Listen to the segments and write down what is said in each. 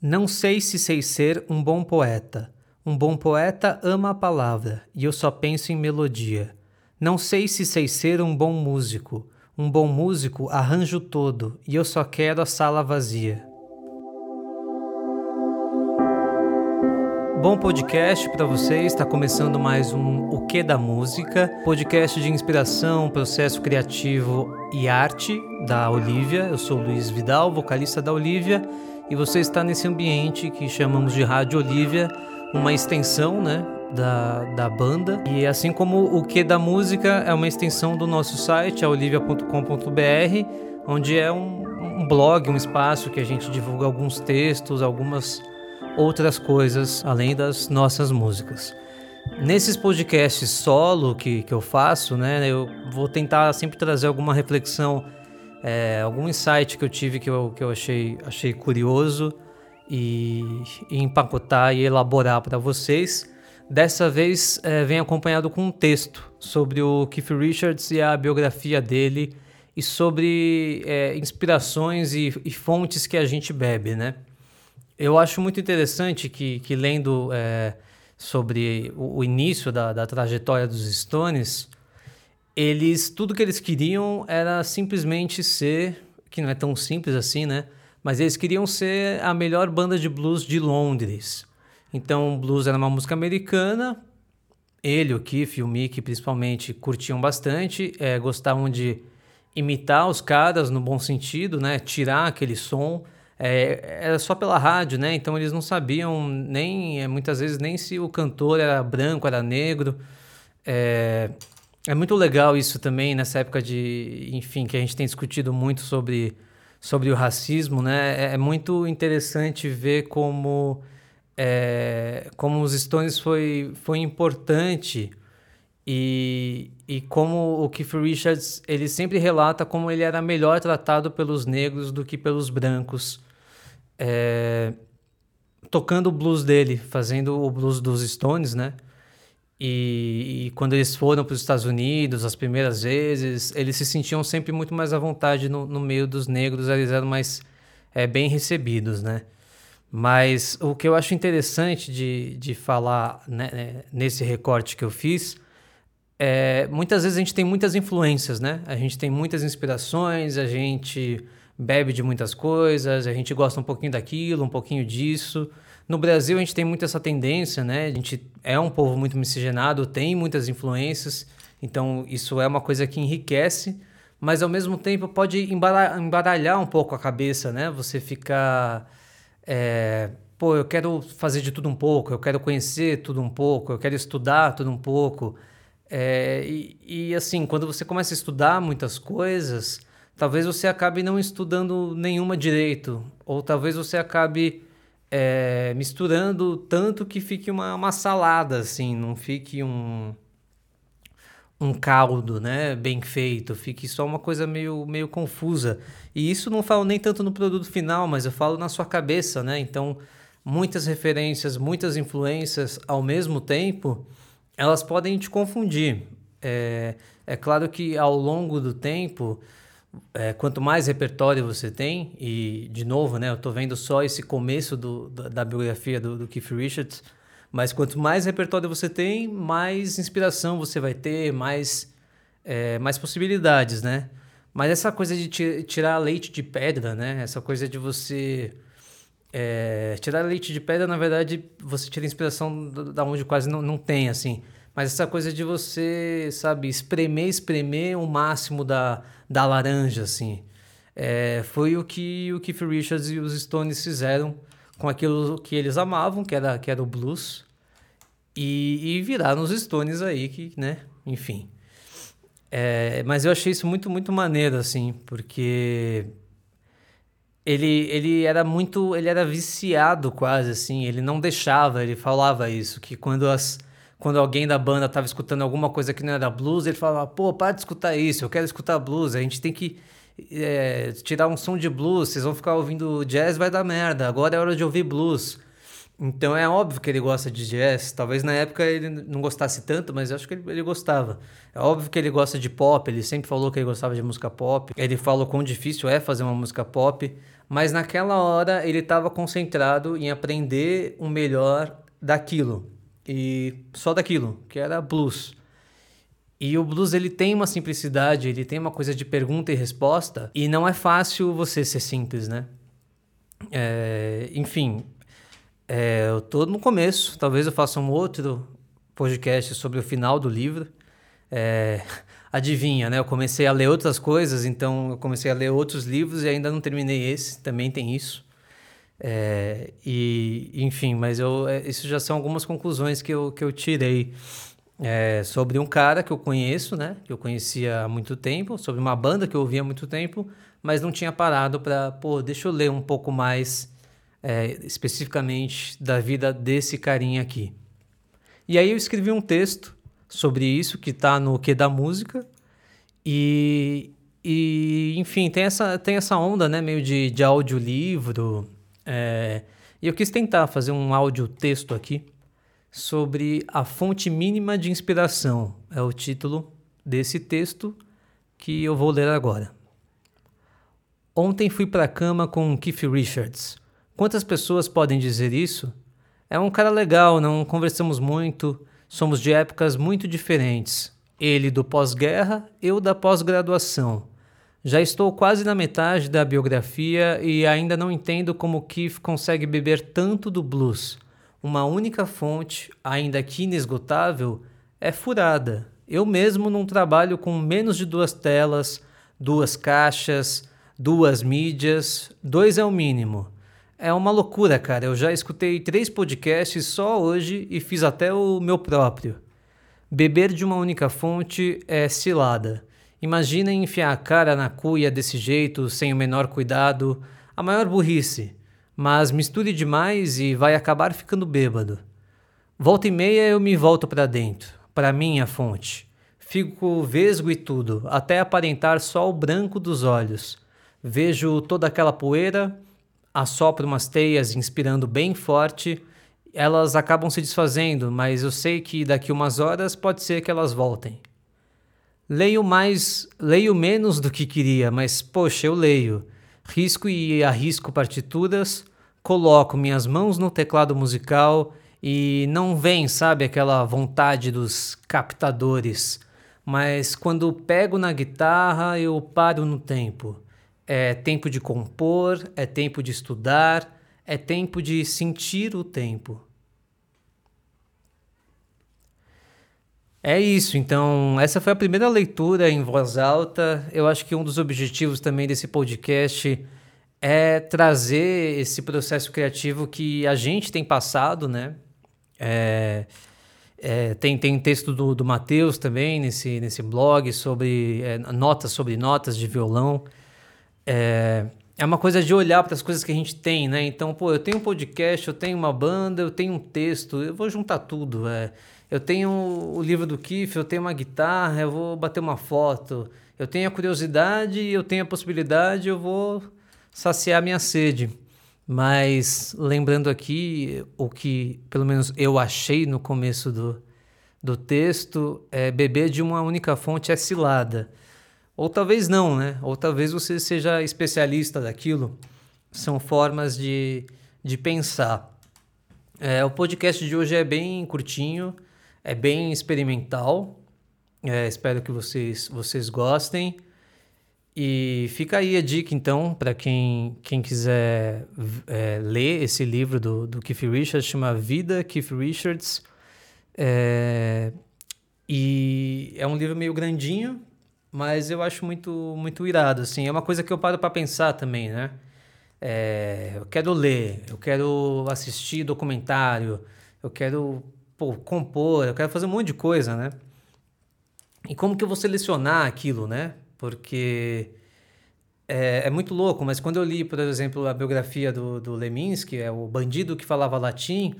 Não sei se sei ser um bom poeta. Um bom poeta ama a palavra e eu só penso em melodia. Não sei se sei ser um bom músico. Um bom músico arranjo todo e eu só quero a sala vazia. Bom podcast para vocês. Está começando mais um O Que da Música, podcast de inspiração, processo criativo e arte da Olivia. Eu sou Luiz Vidal, vocalista da Olivia e você está nesse ambiente que chamamos de Rádio Olivia, uma extensão né, da, da banda. E assim como o que da música é uma extensão do nosso site, olivia.com.br, onde é um, um blog, um espaço que a gente divulga alguns textos, algumas outras coisas além das nossas músicas. Nesses podcasts solo que, que eu faço, né, eu vou tentar sempre trazer alguma reflexão é, algum insight que eu tive que eu, que eu achei, achei curioso e, e empacotar e elaborar para vocês. Dessa vez é, vem acompanhado com um texto sobre o Keith Richards e a biografia dele e sobre é, inspirações e, e, fontes que a gente bebe, né? Eu acho muito interessante que, que lendo é, sobre o, o início da, da trajetória dos Stones, eles tudo que eles queriam era simplesmente ser, que não é tão simples assim, né? Mas eles queriam ser a melhor banda de blues de Londres. Então, blues era uma música americana. Ele, o Keith e o Mick, principalmente, curtiam bastante, é, gostavam de imitar os caras no bom sentido, né? Tirar aquele som. É, era só pela rádio, né? Então eles não sabiam nem, é, muitas vezes, nem se o cantor era branco, era negro. É, é muito legal isso também nessa época de, enfim, que a gente tem discutido muito sobre, sobre o racismo, né? É, é muito interessante ver como, é, como os Stones foi, foi importante e, e como o Keith Richards ele sempre relata como ele era melhor tratado pelos negros do que pelos brancos. É, tocando o blues dele, fazendo o blues dos Stones, né? E, e, quando eles foram para os Estados Unidos, as primeiras vezes, eles se sentiam sempre muito mais à vontade no, no meio dos negros, eles eram mais é, bem recebidos, né? Mas o que eu acho interessante de, de falar né, né, nesse recorte que eu fiz é muitas vezes a gente tem muitas influências, né? A gente tem muitas inspirações, a gente bebe de muitas coisas, a gente gosta um pouquinho daquilo, um pouquinho disso. No Brasil a gente tem muito essa tendência, né? A gente é um povo muito miscigenado, tem muitas influências, então isso é uma coisa que enriquece, mas ao mesmo tempo pode embaralhar um pouco a cabeça, né? Você ficar. É, pô, eu quero fazer de tudo um pouco, eu quero conhecer tudo um pouco, eu quero estudar tudo um pouco. É, e, e assim, quando você começa a estudar muitas coisas, talvez você acabe não estudando nenhuma direito, ou talvez você acabe é, misturando tanto que fique uma, uma salada, assim, não fique um, um caldo, né, bem feito, fique só uma coisa meio, meio confusa. E isso não falo nem tanto no produto final, mas eu falo na sua cabeça, né? Então, muitas referências, muitas influências ao mesmo tempo, elas podem te confundir. É, é claro que ao longo do tempo é, quanto mais repertório você tem, e de novo, né, eu estou vendo só esse começo do, da, da biografia do, do, Keith Richards, mas quanto mais repertório você tem, mais inspiração você vai ter, mais, é, mais possibilidades, né? Mas essa coisa de tirar leite de pedra, né? Essa coisa de você. É, tirar leite de pedra, na verdade, você tira inspiração da onde quase não, não tem, assim. Mas essa coisa de você, sabe, espremer, espremer o máximo da, da laranja, assim. É, foi o que o Keith Richards e os Stones fizeram com aquilo que eles amavam, que era, que era o blues. E, e viraram os Stones aí, que, né, enfim. É, mas eu achei isso muito, muito maneiro, assim, porque ele, ele era muito, ele era viciado quase, assim, ele não deixava, ele falava isso, que quando as quando alguém da banda estava escutando alguma coisa que não era blues, ele falava, pô, para de escutar isso, eu quero escutar blues, a gente tem que é, tirar um som de blues, vocês vão ficar ouvindo jazz, vai dar merda, agora é hora de ouvir blues. Então é óbvio que ele gosta de jazz, talvez na época ele não gostasse tanto, mas eu acho que ele, ele gostava. É óbvio que ele gosta de pop, ele sempre falou que ele gostava de música pop, ele falou quão difícil é fazer uma música pop, mas naquela hora ele estava concentrado em aprender o melhor daquilo e só daquilo, que era blues. E o blues ele tem uma simplicidade, ele tem uma coisa de pergunta e resposta, e não é fácil você ser simples, né? É, enfim, é, eu tô no começo, talvez eu faça um outro podcast sobre o final do livro. É, adivinha, né? Eu comecei a ler outras coisas, então eu comecei a ler outros livros e ainda não terminei esse, também tem isso. É, e, enfim, mas eu, é, isso já são algumas conclusões que eu, que eu tirei é, sobre um cara que eu conheço, né? Que eu conhecia há muito tempo, sobre uma banda que eu ouvia há muito tempo, mas não tinha parado para, pô, deixa eu ler um pouco mais é, especificamente da vida desse carinha aqui. E aí eu escrevi um texto sobre isso que está no que da música e, e enfim tem essa tem essa onda né meio de, de audiolivro é, e eu quis tentar fazer um áudio texto aqui sobre a fonte mínima de inspiração é o título desse texto que eu vou ler agora ontem fui para a cama com Keith Richards quantas pessoas podem dizer isso é um cara legal não conversamos muito Somos de épocas muito diferentes. Ele do pós-guerra, eu da pós-graduação. Já estou quase na metade da biografia e ainda não entendo como Keith consegue beber tanto do blues. Uma única fonte, ainda que inesgotável, é furada. Eu mesmo não trabalho com menos de duas telas, duas caixas, duas mídias, dois é o mínimo. É uma loucura, cara. Eu já escutei três podcasts só hoje e fiz até o meu próprio. Beber de uma única fonte é cilada. Imagina enfiar a cara na cuia desse jeito, sem o menor cuidado, a maior burrice. Mas misture demais e vai acabar ficando bêbado. Volta e meia eu me volto para dentro, para minha fonte. Fico vesgo e tudo, até aparentar só o branco dos olhos. Vejo toda aquela poeira assopro umas teias inspirando bem forte, elas acabam se desfazendo, mas eu sei que daqui umas horas pode ser que elas voltem. Leio mais, leio menos do que queria, mas poxa, eu leio. Risco e arrisco partituras, coloco minhas mãos no teclado musical e não vem, sabe, aquela vontade dos captadores. Mas quando pego na guitarra, eu paro no tempo. É tempo de compor, é tempo de estudar, é tempo de sentir o tempo. É isso, então, essa foi a primeira leitura em voz alta. Eu acho que um dos objetivos também desse podcast é trazer esse processo criativo que a gente tem passado, né? É, é, tem, tem texto do, do Matheus também nesse, nesse blog sobre é, notas sobre notas de violão é, é uma coisa de olhar para as coisas que a gente tem, né? Então, pô, eu tenho um podcast, eu tenho uma banda, eu tenho um texto, eu vou juntar tudo. É. Eu tenho o livro do Kiff, eu tenho uma guitarra, eu vou bater uma foto. Eu tenho a curiosidade, eu tenho a possibilidade, eu vou saciar minha sede. Mas lembrando aqui o que, pelo menos, eu achei no começo do, do texto, é beber de uma única fonte é cilada. Ou talvez não, né? Ou talvez você seja especialista daquilo. São formas de, de pensar. É, o podcast de hoje é bem curtinho, é bem experimental. É, espero que vocês, vocês gostem. E fica aí a dica, então, para quem, quem quiser é, ler esse livro do, do Keith Richards, chama Vida Keith Richards. É, e é um livro meio grandinho, mas eu acho muito, muito irado, assim. É uma coisa que eu paro para pensar também, né? É, eu quero ler, eu quero assistir documentário, eu quero pô, compor, eu quero fazer um monte de coisa, né? E como que eu vou selecionar aquilo, né? Porque é, é muito louco, mas quando eu li, por exemplo, a biografia do, do Leminski, é o bandido que falava latim,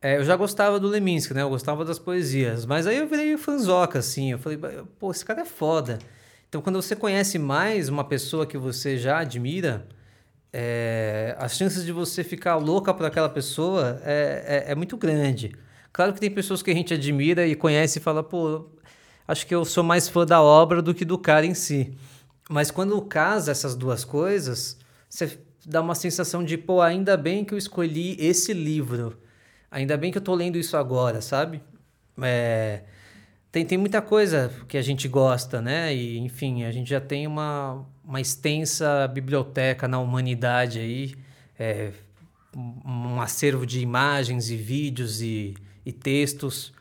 é, eu já gostava do Leminski, né? Eu gostava das poesias. Mas aí eu virei fanzoca, assim. Eu falei, pô, esse cara é foda. Então, quando você conhece mais uma pessoa que você já admira, é, as chances de você ficar louca por aquela pessoa é, é, é, muito grande. Claro que tem pessoas que a gente admira e conhece e fala, pô, acho que eu sou mais fã da obra do que do cara em si. Mas quando casa essas duas coisas, você dá uma sensação de, pô, ainda bem que eu escolhi esse livro. Ainda bem que eu tô lendo isso agora, sabe? É, tem, tem muita coisa que a gente gosta, né? E, enfim, a gente já tem uma, uma extensa biblioteca na humanidade aí, é, um acervo de imagens e vídeos e, e textos.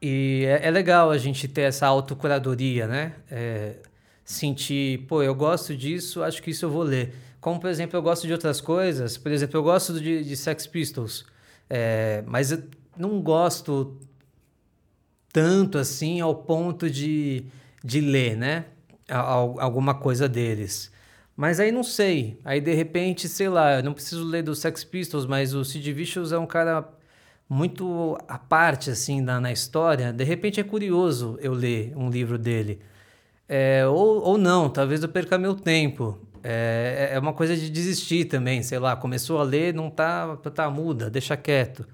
E é, é, legal a gente ter essa autocuradoria, né? É, sentir, pô, eu gosto disso, acho que isso eu vou ler. Como, por exemplo, eu gosto de outras coisas. Por exemplo, eu gosto de, de Sex Pistols, é, mas eu não gosto tanto assim ao ponto de, de ler, né? Alguma coisa deles. Mas aí não sei. Aí de repente, sei lá, eu não preciso ler do Sex Pistols, mas o Sid Vicious é um cara muito à parte assim na, na história. De repente é curioso eu ler um livro dele. É, ou, ou não, talvez eu perca meu tempo. É, é uma coisa de desistir também, sei lá, começou a ler, não tá, tá muda, deixa quieto.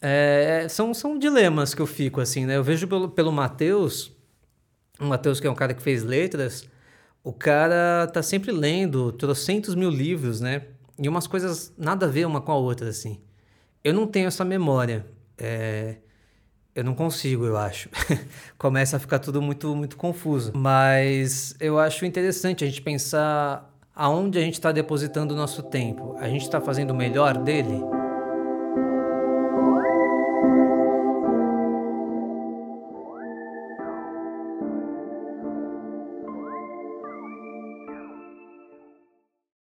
É, são, são dilemas que eu fico assim, né? Eu vejo pelo, pelo Matheus, o Matheus que é um cara que fez letras, o cara tá sempre lendo trocentos mil livros, né? E umas coisas nada a ver uma com a outra, assim. Eu não tenho essa memória. É, eu não consigo, eu acho. Começa a ficar tudo muito, muito confuso. Mas eu acho interessante a gente pensar aonde a gente está depositando o nosso tempo. A gente está fazendo o melhor dele?